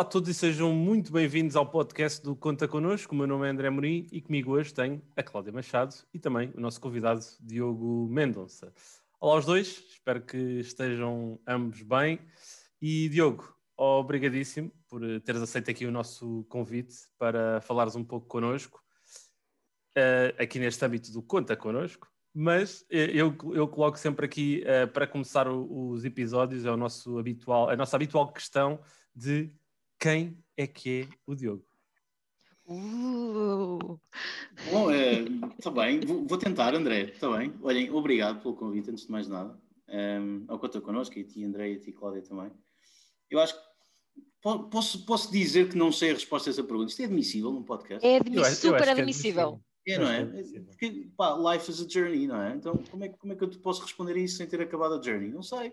Olá a todos e sejam muito bem-vindos ao podcast do Conta Connosco. O meu nome é André Morim e comigo hoje tenho a Cláudia Machado e também o nosso convidado Diogo Mendonça. Olá aos dois, espero que estejam ambos bem. E Diogo, obrigadíssimo por teres aceito aqui o nosso convite para falares um pouco connosco, uh, aqui neste âmbito do Conta Connosco. Mas eh, eu, eu coloco sempre aqui, para começar os episódios, é o nosso habitual, a nossa habitual questão de quem é que é o Diogo? Uh. Bom, está é, bem, vou, vou, tentar, André, está bem. Olhem, obrigado pelo convite, antes de mais nada, um, ehm, ao conta connosco, e a ti, André, e a ti, Cláudia, também. Eu acho que posso, posso dizer que não sei a resposta a essa pergunta. Isto é admissível num podcast? É admissível, super é admissível. É, não é? Porque, pá, life is a journey, não é? Então, como é, como é que eu te posso responder a isso sem ter acabado a journey? Não sei.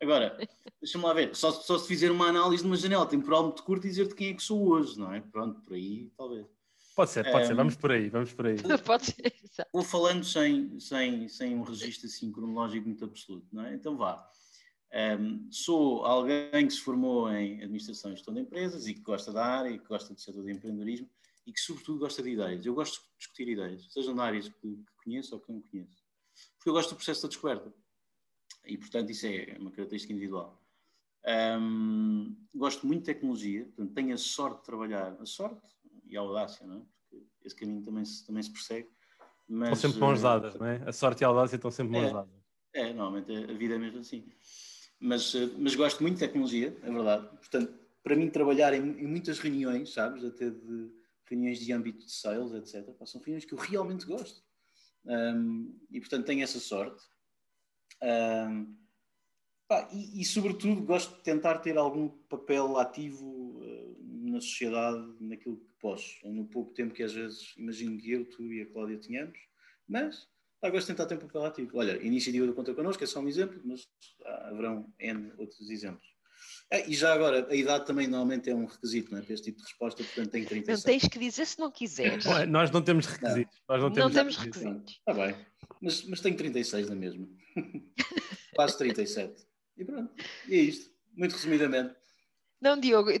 Agora, deixa-me lá ver, só, só se fizer uma análise de uma janela temporal muito curta e dizer-te quem é que sou hoje, não é? Pronto, por aí, talvez. Pode ser, pode um, ser, vamos por aí, vamos por aí. pode ser, Vou falando sem, sem, sem um registro assim cronológico muito absoluto, não é? Então vá. Um, sou alguém que se formou em administração e gestão de empresas e que gosta da área e que gosta do setor do empreendedorismo e que sobretudo gosta de ideias. Eu gosto de discutir ideias, sejam na áreas que, que conheço ou que não conheço. Porque eu gosto do processo da descoberta e, portanto, isso é uma característica individual. Um, gosto muito de tecnologia, portanto, tenho a sorte de trabalhar, a sorte e a audácia, não é? Porque esse caminho também se, também se persegue. Mas, estão sempre mãos eh, dadas, não é? A sorte e a audácia estão sempre mãos é, dadas. É, normalmente a vida é mesmo assim. Mas, eh, mas gosto muito de tecnologia, é verdade. Portanto, para mim, trabalhar em, em muitas reuniões, sabes, até de reuniões de âmbito de sales, etc., são reuniões que eu realmente gosto. Um, e, portanto, tenho essa sorte. Um, pá, e, e, sobretudo, gosto de tentar ter algum papel ativo uh, na sociedade, naquilo que posso, no pouco tempo que às vezes imagino que eu, tu e a Cláudia tenhamos, mas pá, gosto de tentar ter um papel ativo. Olha, iniciativa do Conta Connosco é só um exemplo, mas ah, haverão N outros exemplos. É, e já agora, a idade também normalmente é um requisito não é? para este tipo de resposta, portanto tem 37. Não tens que dizer se não quiseres. Não, nós não temos requisitos. Não, nós não temos, não temos requisitos. Está bem, mas, mas tenho 36 na mesma. Quase 37. E pronto, e é isto, muito resumidamente. Não, Diogo, eu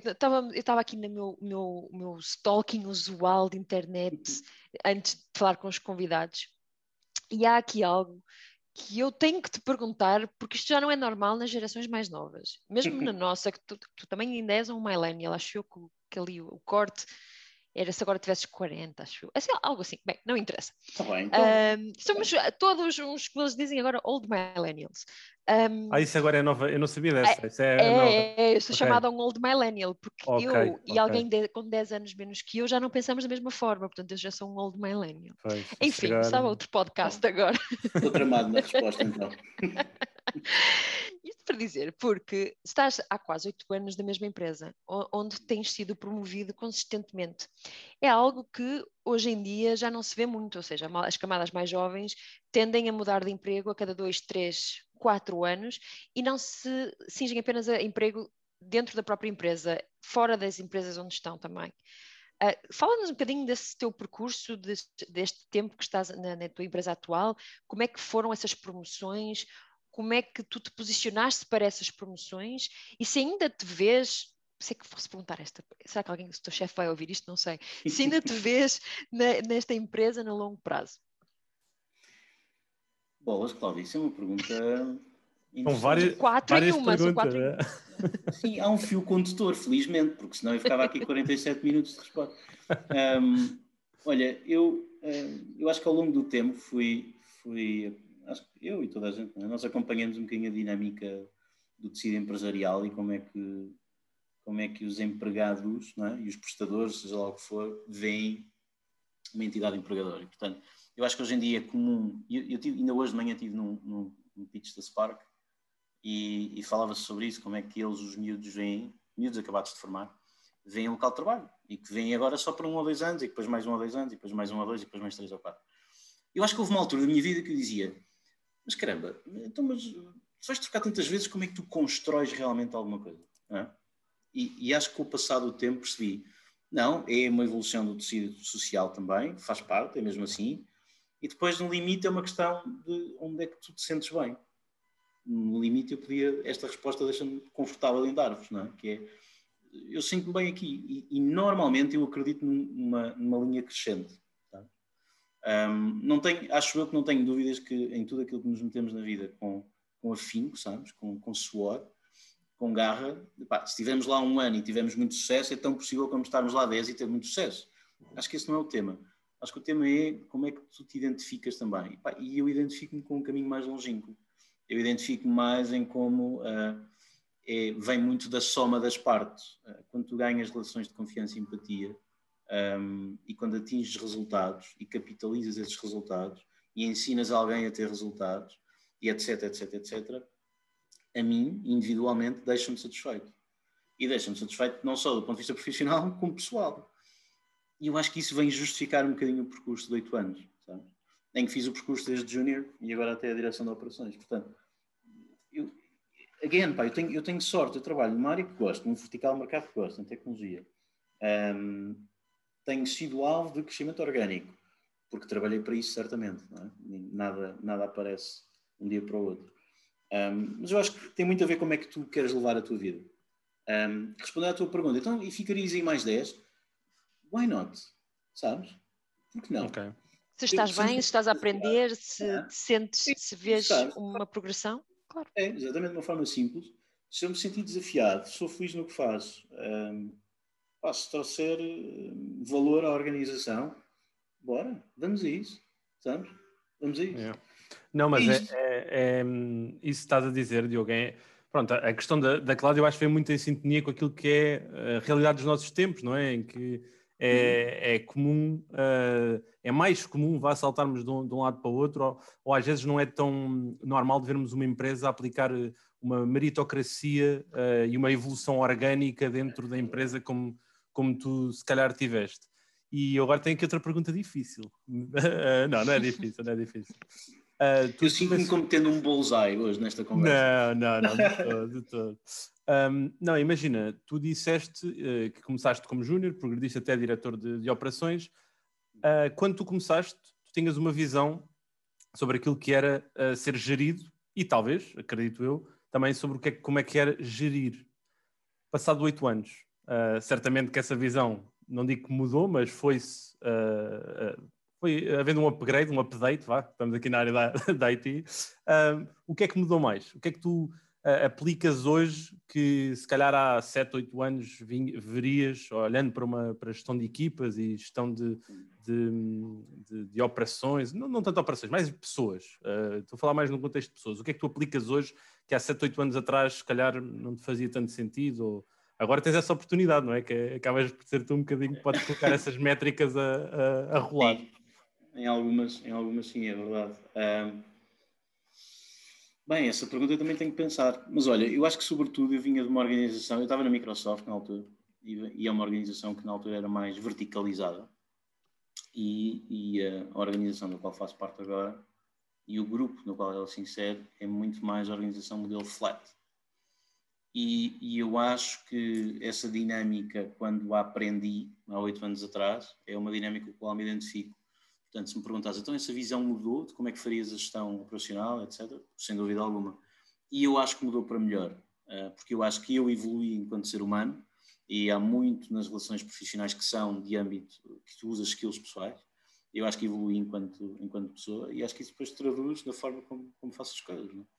estava aqui no meu, meu, meu stalking usual de internet antes de falar com os convidados e há aqui algo que eu tenho que te perguntar, porque isto já não é normal nas gerações mais novas. Mesmo na nossa, que tu, tu também ainda és um millennial, acho eu que, que ali o, o corte era se agora tivesses 40, acho eu. Assim, algo assim. Bem, não interessa. Tá bem, então. um, somos todos uns que eles dizem agora old millennials. Um, ah, isso agora é nova, eu não sabia dessa. É, isso é, é, é eu sou okay. chamada um old millennial, porque okay, eu okay. e alguém de, com 10 anos menos que eu já não pensamos da mesma forma, portanto eu já sou um old millennial. Pois, Enfim, chegar... sabe outro podcast agora. Estou tramado na resposta então. Isto para dizer, porque estás há quase oito anos na mesma empresa, onde tens sido promovido consistentemente. É algo que hoje em dia já não se vê muito, ou seja, as camadas mais jovens tendem a mudar de emprego a cada dois, três, quatro anos e não se cingem apenas a emprego dentro da própria empresa, fora das empresas onde estão também. Uh, Fala-nos um bocadinho desse teu percurso, deste, deste tempo que estás na, na, tua empresa atual, como é que foram essas promoções, como é que tu te posicionaste para essas promoções e se ainda te vês sei que fosse perguntar esta, será que alguém, o teu chefe vai ouvir isto? Não sei. Se ainda te vês na, nesta empresa no longo prazo? Boas, Cláudia, isso é uma pergunta. Com várias, quatro várias em uma, quatro né? Sim, há um fio condutor, felizmente, porque senão eu ficava aqui 47 minutos de resposta. Um, olha, eu, eu acho que ao longo do tempo fui, fui acho que eu e toda a gente, é? nós acompanhamos um bocadinho a dinâmica do tecido empresarial e como é que, como é que os empregados é? e os prestadores, seja lá o que for, veem uma entidade empregadora. E, portanto, eu acho que hoje em dia é comum, eu, eu tive, ainda hoje de manhã estive num, num, num pitch da Spark e, e falava-se sobre isso, como é que eles, os miúdos, veem, miúdos acabados de formar, veem o local de trabalho e que vêm agora só para um ou dois anos e depois mais um ou dois anos e depois mais um ou dois e depois mais três ou quatro. Eu acho que houve uma altura da minha vida que eu dizia mas caramba, então, mas se vais trocar tantas vezes, como é que tu constróis realmente alguma coisa? É? E, e, acho que com o passar do tempo percebi, não, é uma evolução do tecido social também, faz parte, é mesmo assim, e depois no limite é uma questão de onde é que tu te sentes bem. No limite eu podia, esta resposta deixa-me confortável em dar-vos, não é? Que é, eu sinto-me bem aqui e, e, normalmente eu acredito numa, numa linha crescente. Um, não tenho, acho eu que não tenho dúvidas que em tudo aquilo que nos metemos na vida com, com afinco, sabes? Com, com suor, com garra, se estivermos lá um ano e tivermos muito sucesso, é tão possível como estarmos lá 10 e ter muito sucesso. Acho que esse não é o tema. Acho que o tema é como é que tu te identificas também. E eu identifico-me com um caminho mais longínquo. Eu identifico-me mais em como uh, é, vem muito da soma das partes. Uh, quando tu ganhas relações de confiança e empatia um, e quando atinges resultados e capitalizas esses resultados e ensinas alguém a ter resultados e etc, etc, etc, a mim, individualmente, deixa-me satisfeito. E deixa-me satisfeito não só do ponto de vista profissional, como pessoal. E eu acho que isso vem justificar um bocadinho o percurso de oito anos, sabes? Em que fiz o percurso desde júnior e agora até a direção de operações. Portanto, eu, again, pá, eu, tenho, eu tenho sorte, eu trabalho numa área que gosto, num vertical mercado que gosto, em tecnologia. Um, tenho sido alvo de crescimento orgânico, porque trabalhei para isso certamente. É? Nada, nada aparece um dia para o outro. Um, mas eu acho que tem muito a ver como é que tu queres levar a tua vida. Um, respondendo à tua pergunta, então, e ficarias em mais 10? Why not? Sabes? Por que não? Okay. Se estás eu, bem, se estás a aprender, se é. sentes, Sim, se vês uma progressão, claro. É, exatamente de uma forma simples. Se eu me sentir desafiado, sou feliz no que faço, um, se trouxer valor à organização, bora, vamos a isso, sabes? Vamos a isso. Yeah. Não, mas é, é, é, isso que estás a dizer, Diogo, é, pronto, a questão da, da Cláudia eu acho que foi muito em sintonia com aquilo que é a realidade dos nossos tempos, não é? Em que é, é comum, uh, é mais comum vá saltarmos de um, de um, lado para o outro, ou, ou, às vezes não é tão normal de vermos uma empresa aplicar uma meritocracia uh, e uma evolução orgânica dentro da empresa como, como tu se calhar tiveste. E eu agora tenho aqui outra pergunta difícil. não, não é difícil, não é difícil. Uh, eu sinto-me como tendo um bullseye hoje nesta conversa. Não, não, não, de todo, de todo. Um, não, imagina, tu disseste uh, que começaste como júnior, progrediste até diretor de, de operações. Uh, quando tu começaste, tu tinhas uma visão sobre aquilo que era uh, ser gerido e talvez, acredito eu, também sobre o que é, como é que era gerir. Passado oito anos, certamente que essa visão, não digo que mudou, mas foi-se foi havendo um upgrade, um update, vá, estamos aqui na área da, da IT. Uh, o que é que mudou mais? O que é que tu uh, aplicas hoje que se calhar há 7, 8 anos verias, olhando para uma para gestão de equipas e gestão de, de, de, de operações, não, não tanto operações, mais pessoas. Uh, estou a falar mais no contexto de pessoas. O que é que tu aplicas hoje que há 7, 8 anos atrás se calhar não te fazia tanto sentido? Ou, agora tens essa oportunidade, não é? Que acabas por ser tu um bocadinho que podes colocar essas métricas a, a, a rolar. Sim em algumas, em algumas sim, é verdade. Um, bem, essa pergunta eu também tenho que pensar. Mas olha, eu acho que sobretudo eu vinha de uma organização, eu estava na Microsoft na altura, e é uma organização que na altura era mais verticalizada. E, e a organização da qual faço parte agora, e o grupo no qual ela se insere, é muito mais a organização modelo flat. E, e, eu acho que essa dinâmica, quando a aprendi há oito anos atrás, é uma dinâmica com a qual me identifico Portanto, se me perguntas, então essa visão mudou de como é que farias a gestão operacional, etc., sem dúvida alguma. E eu acho que mudou para melhor, eh, porque eu acho que eu evolui enquanto ser humano e há muito nas relações profissionais que são de âmbito que tu usas skills pessoais. Eu acho que evolui enquanto, enquanto pessoa e acho que isso depois traduz da forma como, como faço as coisas. Não é?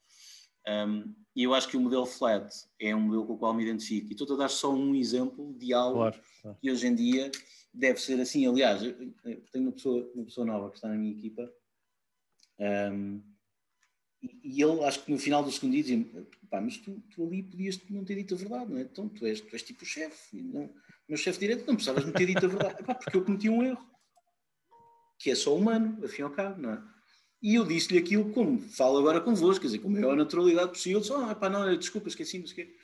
Um, e eu acho que o modelo flat é um modelo com o qual me identifico. E estou a dar só um exemplo de algo claro, claro. que hoje em dia deve ser assim. Aliás, eu tenho uma pessoa, uma pessoa nova que está na minha equipa um, e, e, ele, acho que no final do segundo dia, dizia pá, mas tu, tu, ali podias não ter dito a verdade, não é? Então tu és, tu és tipo o chefe, meu chefe direto, não precisavas me ter dito a verdade, pá, porque eu cometi um erro, que é só humano, afim ao cabo, não é? E eu disse-lhe aquilo como falo agora convosco, quer dizer, com a maior naturalidade possível, disse, ah, pá, não, desculpa, esqueci.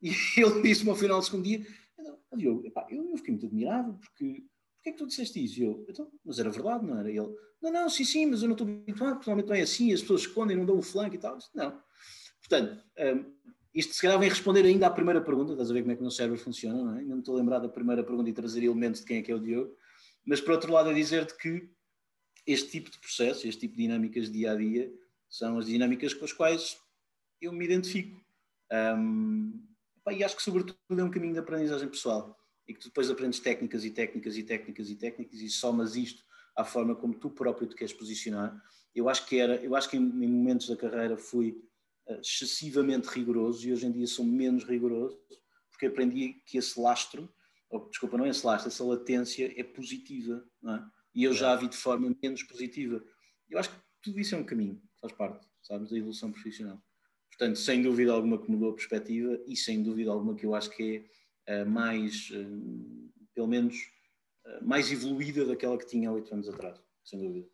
E ele disse-me ao final do segundo dia, Diogo, epá, eu, eu, fiquei muito admirado, porque porquê é que tu disseste isso? E eu, então, mas era verdade, não era? E ele, não, não, sim, sim, mas eu não estou habituado, porque normalmente não é assim, as pessoas escondem, não dão o flanco e tal. Disse, não. Portanto, um, isto se calhar vem responder ainda à primeira pergunta, estás a ver como é que o meu cérebro funciona, não é? Ainda me estou a lembrar da primeira pergunta e trazer elementos de quem é que é o Diogo, mas por outro lado é dizer-te que este tipo de processo, este tipo de dinâmicas dia a dia, são as dinâmicas com as quais eu me identifico. Um, e acho que, sobretudo, é um caminho de aprendizagem pessoal e que tu depois aprendes técnicas e técnicas e técnicas e técnicas e somas isto à forma como tu próprio te queres posicionar. Eu acho que era, eu acho que em, em momentos da carreira fui uh, excessivamente rigoroso e hoje em dia sou menos rigoroso porque aprendi que esse lastro, ou, desculpa, não é esse lastro, essa latência é positiva, não é? E eu já a vi de forma menos positiva. Eu acho que tudo isso é um caminho, faz parte, sabes, da evolução profissional. Portanto, sem dúvida alguma que mudou a perspectiva e sem dúvida alguma que eu acho que é uh, mais, uh, pelo menos, uh, mais evoluída daquela que tinha há oito anos atrás, sem dúvida.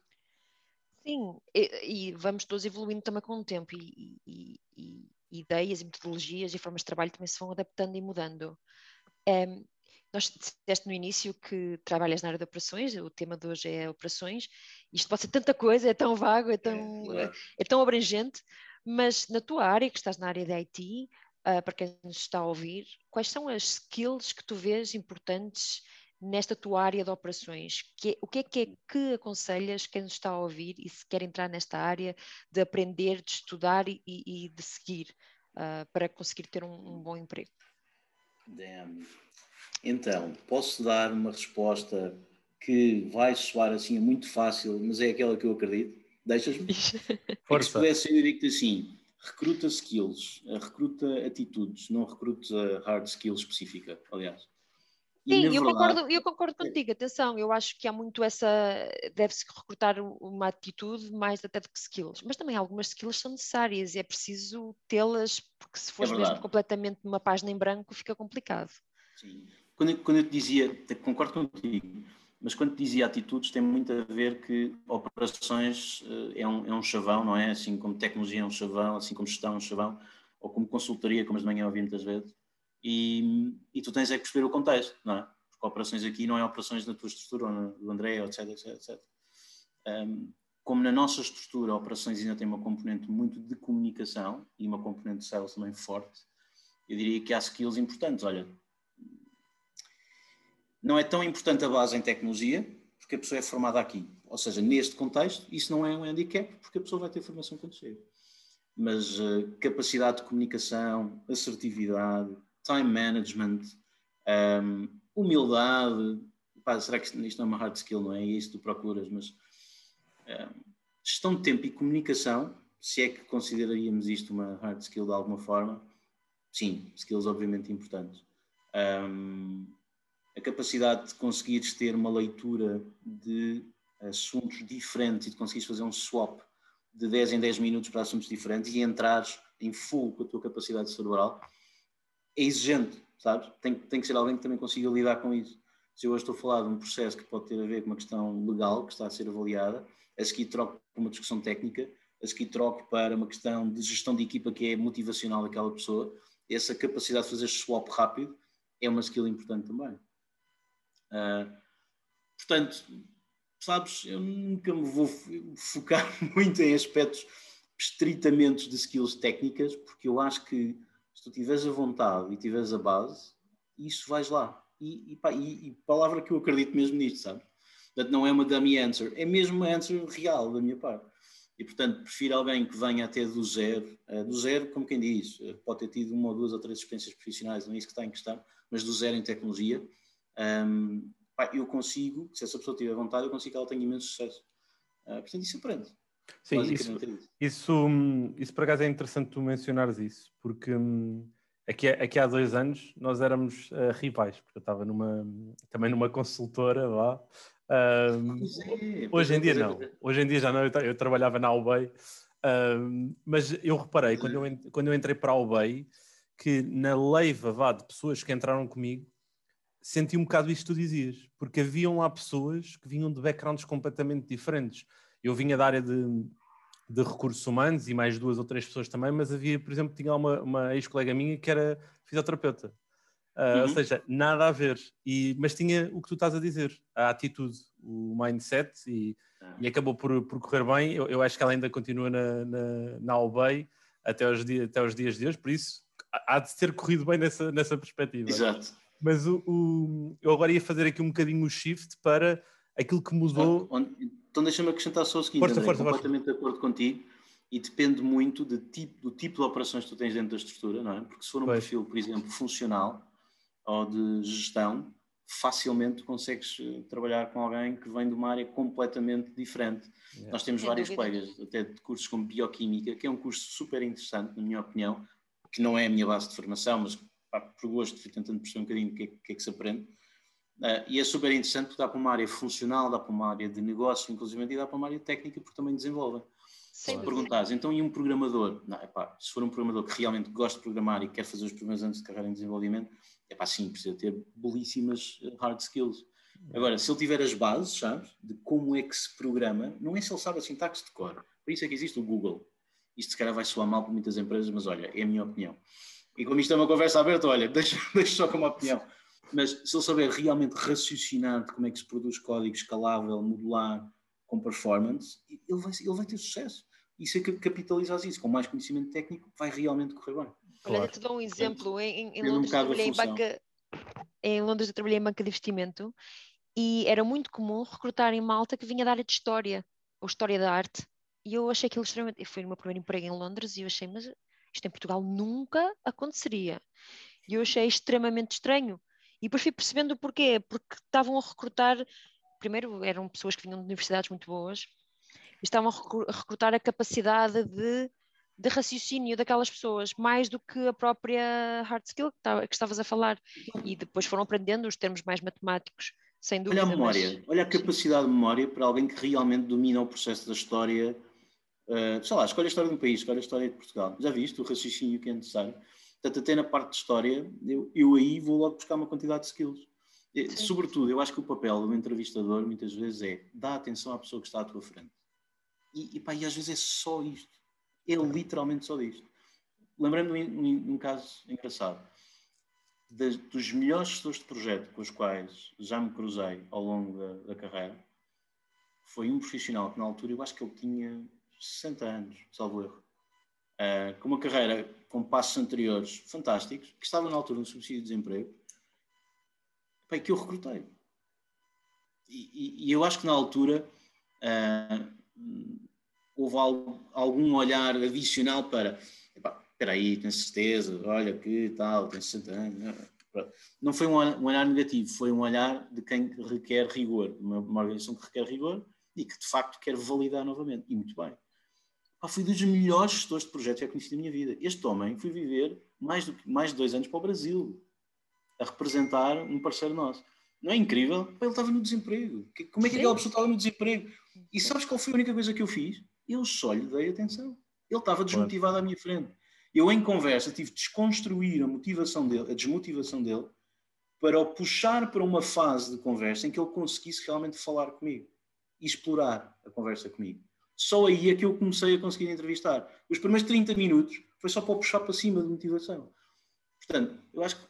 Sim, e, e, vamos todos evoluindo também com o tempo e, e, e, ideias e metodologias e formas de trabalho também se vão adaptando e mudando. Um, nós disseste no início que trabalhas na área de operações, o tema de hoje é operações, isto pode ser tanta coisa, é tão vago, é tão, é, é. é tão abrangente, mas na tua área, que estás na área de IT, uh, para quem nos está a ouvir, quais são as skills que tu vês importantes nesta tua área de operações? Que, o que é que é que aconselhas quem nos está a ouvir e se quer entrar nesta área de aprender, de estudar e, e de seguir uh, para conseguir ter um, um bom emprego? Damn. Então, posso dar uma resposta que vai soar assim muito fácil, mas é aquela que eu acredito. Deixas-me? Força. Se pudesse, eu diria assim: recruta skills, eh, recruta atitudes, não recruta hard skills específica, aliás. Sim, eu, verdade, concordo, eu concordo contigo, atenção, eu acho que há muito essa, deve-se recrutar uma atitude mais até do que skills, mas também algumas skills são necessárias e é preciso tê-las, porque se fores é mesmo completamente numa página em branco fica complicado. Sim, quando eu, quando eu te dizia, concordo contigo, mas quando dizia atitudes tem muito a ver que operações eh, é um, é um chavão, não é? Assim como tecnologia é um chavão, assim como gestão é um chavão, ou como consultoria, como as de manhã ouvi muitas vezes, e, e tu tens é que perceber o contexto, não é? Porque operações aqui não é operações na tua estrutura, ou do André, etc, etc, etc. Um, como na nossa estrutura, operações ainda tem uma componente muito de comunicação e uma componente de sales também forte, eu diria que há skills importantes. Olha, não é tão importante a base em tecnologia, porque a pessoa é formada aqui. Ou seja, neste contexto, isso não é um handicap, porque a pessoa vai ter formação quando chega. Mas uh, capacidade de comunicação, assertividade, time management, um, ehm, humildade. Pá, será que isto não é uma hard skill? Não é, isso que tu procuras, mas um, ehm, gestão de tempo e comunicação, se é que consideraríamos isto uma hard skill de alguma forma, sim, skills obviamente importantes. Um, ehm, a capacidade de conseguires ter uma leitura de assuntos diferentes e de conseguires fazer um swap de 10 em 10 minutos para assuntos diferentes e entrares em full com a tua capacidade cerebral, é exigente, sabes? Tem, tem que ser alguém que também consiga lidar com isso. Se eu hoje estou a falar de um processo que pode ter a ver com uma questão legal que está a ser avaliada, a seguir troco para uma discussão técnica, a seguir troco para uma questão de gestão de equipa que é motivacional daquela pessoa, essa capacidade de fazer swap rápido é uma skill importante também. Uh, portanto, sabes, eu nunca me vou focar muito em aspectos estritamente de skills técnicas, porque eu acho que se tu tiveres a vontade e tiveres a base, isso vais lá. E, e, pá, e, e palavra que eu acredito mesmo nisto, sabe? Portanto, não é uma dummy answer, é mesmo uma answer real da minha parte. E, portanto, prefiro alguém que venha até do zero, uh, do zero, como quem diz, uh, pode ter tido uma ou duas ou três experiências profissionais, não é isso que está em questão, mas do zero em tecnologia, um, pá, eu consigo, se essa pessoa tiver vontade, eu consigo que ela tenha imenso sucesso. Uh, portanto, isso aprende. Sim, isso, é isso. Isso, isso por acaso é interessante tu mencionares isso, porque hum, aqui, aqui há dois anos nós éramos uh, rivais, porque eu estava numa, também numa consultora lá. Uh, é, hoje em dia é, não, é. hoje em dia já não, eu, eu trabalhava na Albay, uh, mas eu reparei quando eu, quando eu entrei para a Albay que na leiva vá, de pessoas que entraram comigo, senti um bocado isto que tu dizias, porque haviam lá pessoas que vinham de backgrounds completamente diferentes. Eu vinha da área de, de recursos humanos e mais duas ou três pessoas também, mas havia, por exemplo, tinha uma, uma ex-colega minha que era fisioterapeuta. Uh, uhum. Ou seja, nada a ver. E, mas tinha o que tu estás a dizer, a atitude, o mindset, e, ah. e acabou por, por correr bem. Eu, eu, acho que ela ainda continua na, na, na Albay até os, dias, até os dias de hoje, por isso há de ter corrido bem nessa, nessa perspectiva. Exato. Mas o, o, eu agora ia fazer aqui um bocadinho o shift para aquilo que mudou. Então deixa-me acrescentar só o seguinte, força, André, força, completamente força. de acordo contigo. e depende muito de tipo, do tipo de operações que tu tens dentro da estrutura, não é? Porque se for um pois. perfil, por exemplo, funcional ou de gestão, facilmente consegues eh, trabalhar com alguém que vem de uma área completamente diferente. Yeah. Nós temos Sem vários dúvida. colegas, até de cursos como Bioquímica, que é um curso super interessante, na minha opinião, que não é a minha base de formação, mas pá, por gosto fui tentando perceber um bocadinho o que é, que, é que se aprende. Uh, e é super interessante porque dá para uma área funcional, dá para uma área de negócio, inclusive, e dá para uma área técnica, porque também desenvolvem. Se me perguntares, então e um programador? Não, epá, se for um programador que realmente gosta de programar e quer fazer os primeiros anos de carreira em desenvolvimento, é pá, sim, precisa ter belíssimas eh, hard skills. Agora, se ele tiver as bases, sabes, de como é que se programa, não é se ele sabe a sintaxe de cor. Por isso é que existe o Google. Isto se calhar vai soar mal para muitas empresas, mas olha, é a minha opinião. E como isto é uma conversa aberta, olha, deixa, deixa só como opinião. Mas se ele souber realmente raciocinar de como é que se produz código escalável, modular, com performance, ele vai, ele vai ter sucesso. E se capitalizas isso com mais conhecimento técnico, vai realmente correr bem. Olha, claro. te dou um exemplo. Em, em, Londres, um trabalhei em, banca, em Londres eu trabalhei em banca de investimento e era muito comum recrutar em malta que vinha da área de História, ou História da Arte. E eu achei aquilo extremamente... Foi o meu primeiro emprego em Londres e eu achei, mas isto em Portugal nunca aconteceria. E eu achei extremamente estranho. E depois fui percebendo o porquê. Porque estavam a recrutar... Primeiro, eram pessoas que vinham de universidades muito boas e estavam a recrutar a capacidade de, de raciocínio daquelas pessoas, mais do que a própria hard skill que, tá, que estavas a falar. E depois foram aprendendo os termos mais matemáticos, sem dúvida. Olha a memória, mas... olha a capacidade de memória para alguém que realmente domina o processo da história. Uh, sei lá, escolhe a história de um país, escolhe a história de Portugal. Já viste o raciocínio que é necessário? Portanto, até na parte de história, eu, eu aí vou logo buscar uma quantidade de skills. Sim. Sobretudo, eu acho que o papel do entrevistador muitas vezes é dar atenção à pessoa que está à tua frente. E, e, pá, e às vezes é só isto. É literalmente só isto. Lembrando-me de um, caso engraçado. De, dos melhores gestores de projeto com os quais já me cruzei ao longo da, da, carreira, foi um profissional que na altura eu acho que ele tinha 60 anos, salvo erro. Uh, com uma carreira com passos anteriores fantásticos, que estava na altura no subsídio de desemprego, que eu recrutei. E, e, e, eu acho que na altura uh, houve algum olhar adicional para espera aí, tenho certeza, olha que tal, tem 60 anos. Não foi um olhar negativo, foi um olhar de quem requer rigor, uma organização que requer rigor e que de facto quer validar novamente. E muito bem. Ah, fui dos melhores gestores de projetos que eu conheci na minha vida. Este homem foi viver mais, do, mais de dois anos para o Brasil, a representar um parceiro nosso. Não é incrível? Ele estava no desemprego. Como é que aquela pessoa estava no desemprego? E sabes qual foi a única coisa que eu fiz? eu só lhe dei atenção. Ele estava desmotivado à minha frente. Eu, em conversa, tive de desconstruir a motivação dele, a desmotivação dele, para o puxar para uma fase de conversa em que ele conseguisse realmente falar comigo e explorar a conversa comigo. Só aí é que eu comecei a conseguir entrevistar. Os primeiros 30 minutos foi só para o puxar para cima de motivação. Portanto, eu acho que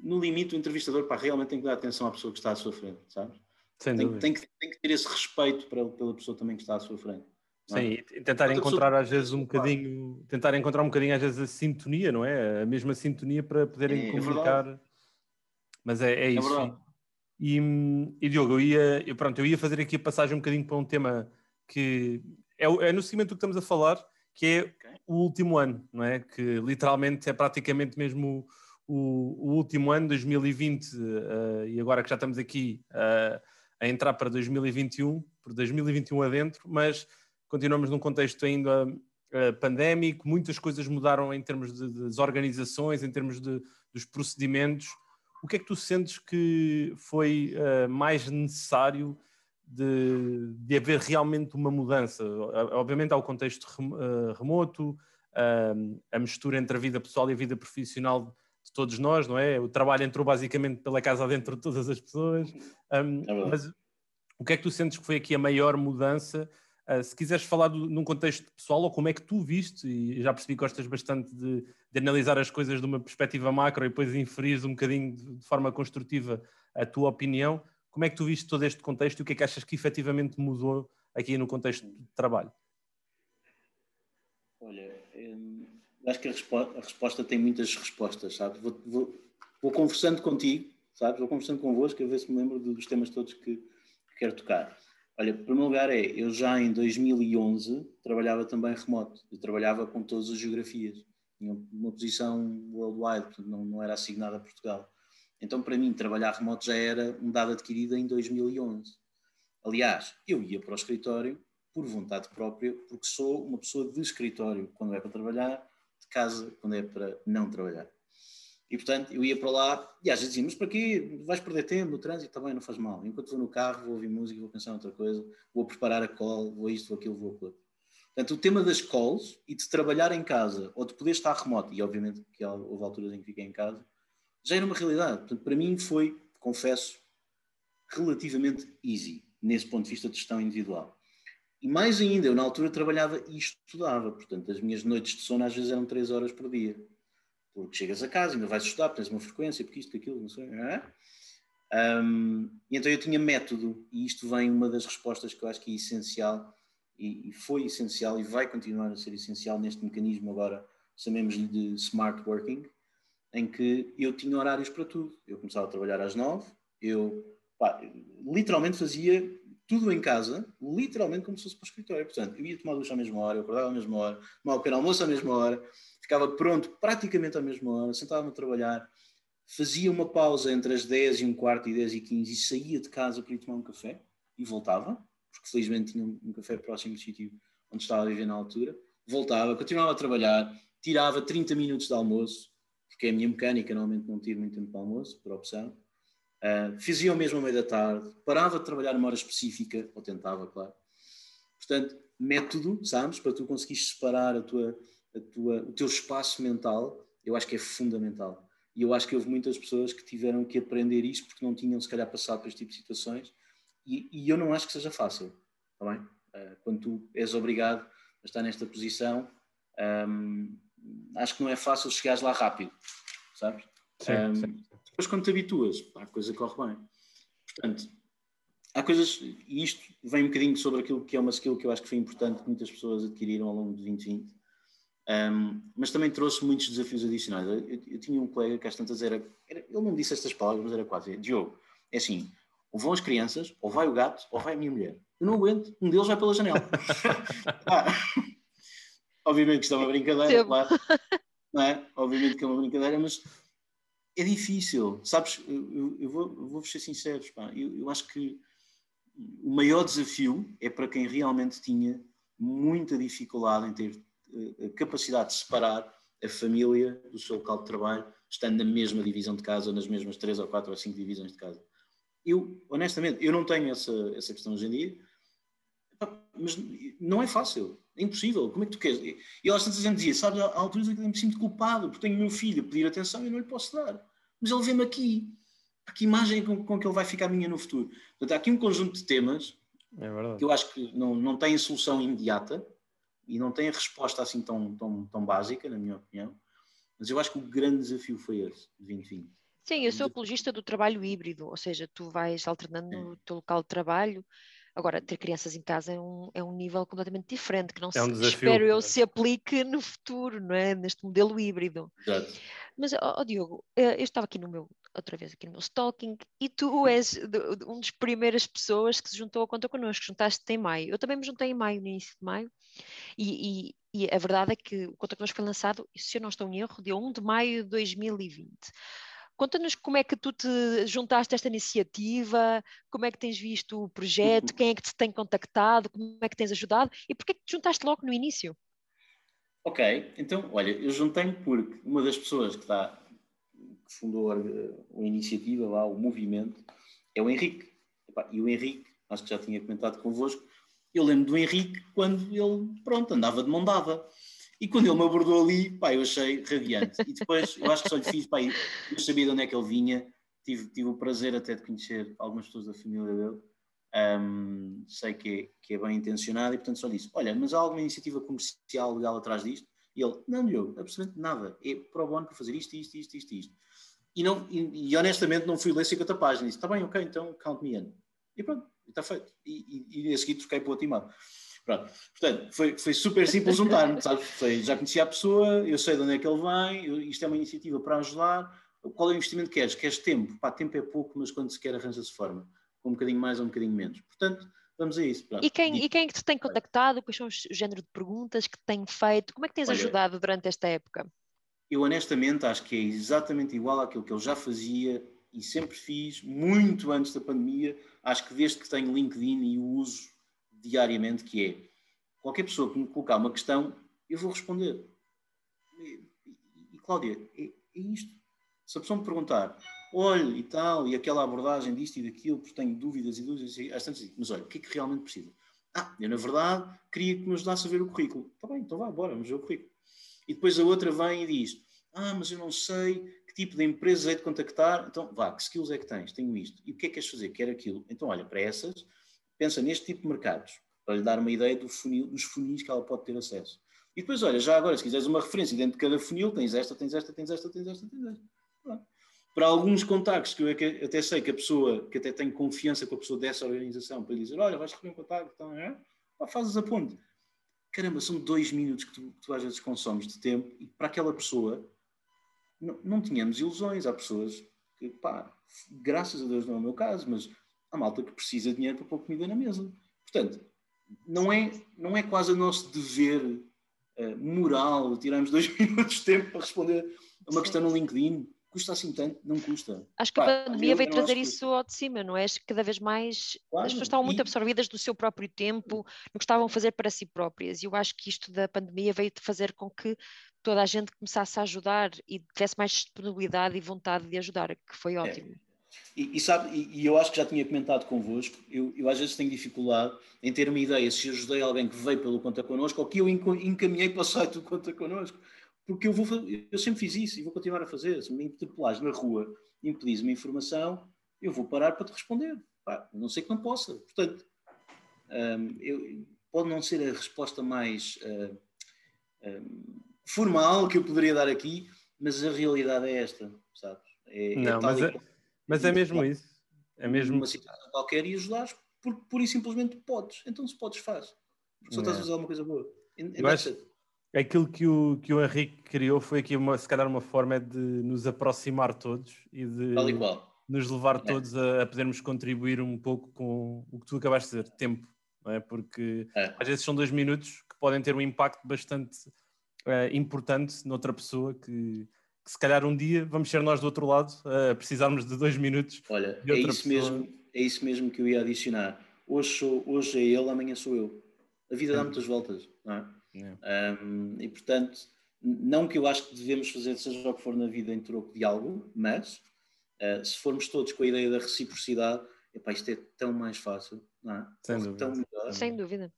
no limite o entrevistador pá, realmente tem que dar atenção à pessoa que está à sua frente, sabes? Tem, tem, que, tem que ter esse respeito para, pela pessoa também que está à sua frente. Sim, e tentar encontrar às vezes um bocadinho, tentar encontrar um bocadinho às vezes a sintonia, não é? A mesma sintonia para poderem é, comunicar. É Mas é, é isso. É e, e, Diogo, eu ia, eu, pronto, eu ia fazer aqui a passagem um bocadinho para um tema que é, é no seguimento do que estamos a falar, que é okay. o último ano, não é? Que literalmente é praticamente mesmo o, o, o último ano, 2020, uh, e agora que já estamos aqui uh, a entrar para 2021, por 2021 adentro, mas continuamos num contexto ainda uh, pandémico, muitas coisas mudaram em termos de, das organizações, em termos de, dos procedimentos. O que é que tu sentes que foi uh, mais necessário de, de, haver realmente uma mudança? Obviamente há o contexto uh, remoto, a mistura entre a vida pessoal e a vida profissional de todos nós, não é? O trabalho entrou basicamente pela casa dentro de todas as pessoas. Um, é mas o que é que tu sentes que foi aqui a maior mudança Uh, se quiseres falar do, num contexto pessoal ou como é que tu viste, e já percebi que gostas bastante de, de analisar as coisas de uma perspectiva macro e depois inferires um bocadinho de, de, forma construtiva a tua opinião, como é que tu viste todo este contexto e o que é que achas que efetivamente mudou aqui no contexto de trabalho? Olha, hum, acho que a, respo a, resposta tem muitas respostas, sabes? Vou, vou, vou, conversando contigo, sabes? Vou conversando convosco a ver se me lembro dos temas todos que, que quero tocar. Olha, em primeiro lugar é, eu já em 2011 trabalhava também remoto, eu trabalhava com todas as geografias, tinha uma posição worldwide, não, não era assignada a Portugal. Então para mim trabalhar remoto já era um dado adquirido em 2011. Aliás, eu ia para o escritório por vontade própria, porque sou uma pessoa de escritório quando é para trabalhar, de casa quando é para não trabalhar. E portanto eu ia para lá e às vezes dizia, mas para quê? Vais perder tempo no trânsito? Também não faz mal. Enquanto vou no carro, vou ouvir música, vou pensar noutra coisa, vou preparar a call, vou isto, vou aquilo, vou aquilo. Portanto, o tema das calls e de trabalhar em casa ou de poder estar remoto, e obviamente que houve alturas em que fiquei em casa, já era uma realidade. Portanto, para mim foi, confesso, relativamente easy, nesse ponto de vista de gestão individual. E mais ainda, eu na altura trabalhava e estudava, portanto, as minhas noites de sono às vezes eram 3 horas por dia porque chegas a casa, ainda vais estudar, tens uma frequência, porque isto, aquilo, não sei. Não é? um, e então eu tinha método, e isto vem uma das respostas que eu acho que é essencial, e, e foi essencial, e vai continuar a ser essencial neste mecanismo agora, chamemos-lhe de smart working, em que eu tinha horários para tudo. Eu começava a trabalhar às nove, eu pá, literalmente fazia tudo em casa, literalmente como se fosse para o escritório. Portanto, eu ia tomar ducha à mesma hora, eu acordava à mesma hora, tomava o pequeno almoço à mesma hora, ficava pronto praticamente à mesma hora, sentava-me a trabalhar, fazia uma pausa entre as 10 e um quarto e 10 e 15 e saía de casa para ir tomar um café e voltava, porque felizmente tinha um, café próximo do sítio onde estava a viver na altura, voltava, continuava a trabalhar, tirava 30 minutos de almoço, porque a minha mecânica, normalmente não tiro muito tempo de almoço, por opção, uh, fazia o mesmo à meia da tarde, parava de trabalhar numa hora específica, ou tentava, claro. Portanto, método, sabes, para tu conseguires separar a tua tua, o teu espaço mental, eu acho que é fundamental. E eu acho que houve muitas pessoas que tiveram que aprender isto porque não tinham, se calhar, passado por este tipo de situações. E, e eu não acho que seja fácil, está bem? Uh, quando tu és obrigado a estar nesta posição, um, acho que não é fácil chegares lá rápido, sabes? Sim, um, sim. Depois, quando te habituas, a coisa corre bem. Portanto, há coisas, e isto vem um bocadinho sobre aquilo que é uma skill que eu acho que foi importante que muitas pessoas adquiriram ao longo de 2020, um, mas também trouxe muitos desafios adicionais. Eu, eu, eu, tinha um colega que às tantas era, era, Ele não me disse estas palavras, mas era quase: Diogo, é assim, ou vão as crianças, ou vai o gato, ou vai a minha mulher. Eu não aguento, um deles vai pela janela. ah, obviamente que isto é uma brincadeira, claro. Não é? Obviamente que é uma brincadeira, mas é difícil. Sabes, eu, eu vou, eu vou ser sincero, pá, eu, eu acho que o maior desafio é para quem realmente tinha muita dificuldade em ter a capacidade de separar a família do seu local de trabalho, estando na mesma divisão de casa, nas mesmas três ou quatro ou cinco divisões de casa. Eu, honestamente, eu não tenho essa, essa questão hoje em dia, mas não é fácil, é impossível. Como é que tu queres? E elas tantas vezes dizia, sabe, há alturas em que eu me sinto culpado, porque tenho o meu filho a pedir atenção e não lhe posso dar. Mas ele vê-me aqui. Que imagem com, com que ele vai ficar minha no futuro? Portanto, há aqui um conjunto de temas é que eu acho que não, não têm solução imediata, e não tem a resposta assim tão, tão, tão básica, na minha opinião, mas eu acho que o grande desafio foi esse, de 2020. Sim, eu sou apologista do trabalho híbrido, ou seja, tu vais alternando no teu local de trabalho. Agora, ter crianças em casa é um, é um nível completamente diferente, que não é um espero eu se aplique no futuro, não é? neste modelo híbrido. Exato. Mas, oh, Diogo, eh, eu estava aqui no meu outra vez aqui no meu stalking, e tu és de, um dos primeiras pessoas que se juntou a conta connosco, juntaste-te em maio. Eu também me juntei em maio, no início de maio, e, e, e a verdade é que o conta connosco foi lançado, se eu não estou em erro, dia 1 de maio de 2020. Conta-nos como é que tu te juntaste a esta iniciativa, como é que tens visto o projeto, quem é que te tem contactado, como é que tens ajudado e porquê que te juntaste logo no início? Ok, então, olha, eu juntei-me porque uma das pessoas que está que fundou a, a iniciativa, lá, o movimento, é o Henrique. E o Henrique, acho que já tinha comentado convosco, eu lembro do Henrique quando ele, pronto, andava de mão dada. E quando ele me abordou ali, pá, eu achei radiante. E depois, eu acho que só lhe fiz, pá, eu sabia de onde é que ele vinha, tive, tive o prazer até de conhecer algumas pessoas da família dele. Um, sei que é, que é bem intencionado e, portanto, só disse: Olha, mas há alguma iniciativa comercial legal atrás disto? E ele: Não, Diogo, absolutamente nada. É pro bono para fazer isto, isto, isto, isto, isto. E, não, e, e, honestamente não fui ler 50 páginas. Disse, está bem, ok, então count me in. E pronto, está feito. E, e, e a seguir troquei para o outro imã. Pronto. Portanto, foi, foi super simples juntar-me, já conhecia a pessoa, eu sei de onde é que ele vem, eu, isto é uma iniciativa para ajudar. Qual é o investimento que queres? Queres tempo? Pá, tempo é pouco, mas quando se quer arranja-se forma. Com um bocadinho mais ou um bocadinho menos. Portanto, vamos a isso. E quem, e quem é que te tem contactado? Quais são os géneros de perguntas que te têm feito? Como é que tens Olha, ajudado durante esta época? Eu honestamente acho que é exatamente igual àquilo que eu já fazia e sempre fiz, muito antes da pandemia. Acho que desde que tenho LinkedIn e o uso diariamente, que é qualquer pessoa que me colocar uma questão, eu vou responder. E, e, Cláudia, é, é isto. Se a pessoa me perguntar, olha e tal, e aquela abordagem disto e daquilo, porque tenho dúvidas e dúvidas, e às tantas mas olha, o que é que realmente precisa? Ah, eu na verdade queria que me ajudasse a ver o currículo. Está bem, então vá, bora, vamos ver o currículo. E depois a outra vem e diz, ah, mas eu não sei que tipo de empresa é de contactar. Então, vá, que skills é que tens? Tenho isto. E o que é que queres fazer? Quero aquilo. Então, olha, para essas, pensa neste tipo de mercados, para lhe dar uma ideia do funil, dos funis que ela pode ter acesso. E depois, olha, já agora, se quiseres uma referência dentro de cada funil, tens esta, tens esta, tens esta, tens esta, tens esta. Para alguns contactos que eu é até sei que a pessoa, que até tem confiança com a pessoa dessa organização, para lhe dizer, olha, vais receber um contacto, então, é? fazes a ponte. Caramba, são dois minutos que tu, tu às vezes consomes de tempo e para aquela pessoa não, não tínhamos ilusões. Há pessoas que, pá, graças a Deus não é o meu caso, mas há malta que precisa de dinheiro para pôr comida na mesa. Portanto, não é, não é quase o nosso dever uh, moral tirarmos dois minutos de tempo para responder a uma Sim. questão no LinkedIn custa assim tanto? Não custa. Acho que Pá, a pandemia veio trazer isso ao de cima, não é? Acho que cada vez mais claro, as pessoas estavam muito absorvidas do seu próprio tempo, que estavam a fazer para si próprias. E eu acho que isto da pandemia veio fazer com que toda a gente começasse a ajudar e tivesse mais disponibilidade e vontade de ajudar, que foi é. ótimo. É. E, e, sabe, e, e, eu acho que já tinha comentado convosco, eu, eu às vezes tenho dificuldade em ter uma ideia se ajudei alguém que veio pelo Conta Connosco ou que eu encaminhei para o site do Conta Connosco porque eu, vou, eu sempre fiz isso e vou continuar a fazer. Se me interpelares na rua e me uma informação, eu vou parar para te responder. Pá, não sei que não possa. Portanto, um, eu, pode não ser a resposta mais uh, um, formal que eu poderia dar aqui, mas a realidade é esta, sabes? É, é não, é mas, é, mas é mesmo isso. É mesmo uma situação qualquer e ajudares porque pura e simplesmente podes. Então, se podes, faz. Porque só estás a fazer alguma coisa boa. eu, acho, Aquilo que o, que o Henrique criou foi aqui, uma, se calhar, uma forma de nos aproximar todos e de nos levar é. todos a, a, podermos contribuir um pouco com o que tu acabaste de dizer, tempo, não é? Porque é. às vezes são dois minutos que podem ter um impacto bastante uh, importante noutra pessoa que, se calhar um dia vamos ser nós do outro lado a precisarmos de dois minutos. Olha, é isso, pessoa. mesmo, é isso mesmo que eu ia adicionar. Hoje, sou, hoje é ele, amanhã sou eu. A vida dá muitas voltas, não é? Um, e portanto, não que eu acho que devemos fazer seja o que for na vida em troco de algo, mas uh, se formos todos com a ideia da reciprocidade, epá, isto é tão mais fácil, não é? Sem dúvida. Tão melhor. Sem dúvida.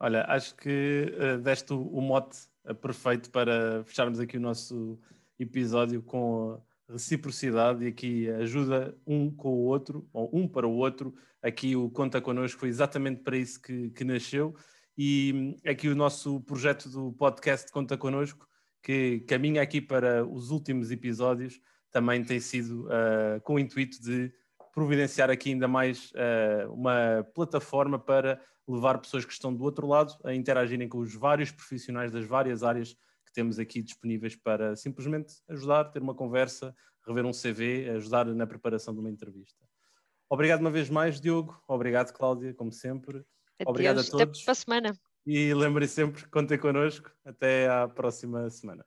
Olha, acho que uh, deste o, o mote perfeito para fecharmos aqui o nosso episódio com reciprocidade e aqui ajuda um com o outro, ou um para o outro. Aqui o Conta Connosco foi exatamente para isso que, que nasceu e aqui o nosso projeto do podcast Conta Connosco, que caminha aqui para os últimos episódios, também tem sido uh, com o intuito de providenciar aqui ainda mais uh, uma plataforma para levar pessoas que estão do outro lado a interagirem com os vários profissionais das várias áreas temos aqui disponíveis para simplesmente ajudar, ter uma conversa, rever um CV, ajudar na preparação de uma entrevista. Obrigado uma vez mais, Diogo. Obrigado, Cláudia, como sempre. Adeus, Obrigado a todos. Até para a semana. E lembrem sempre, contem connosco. Até à próxima semana.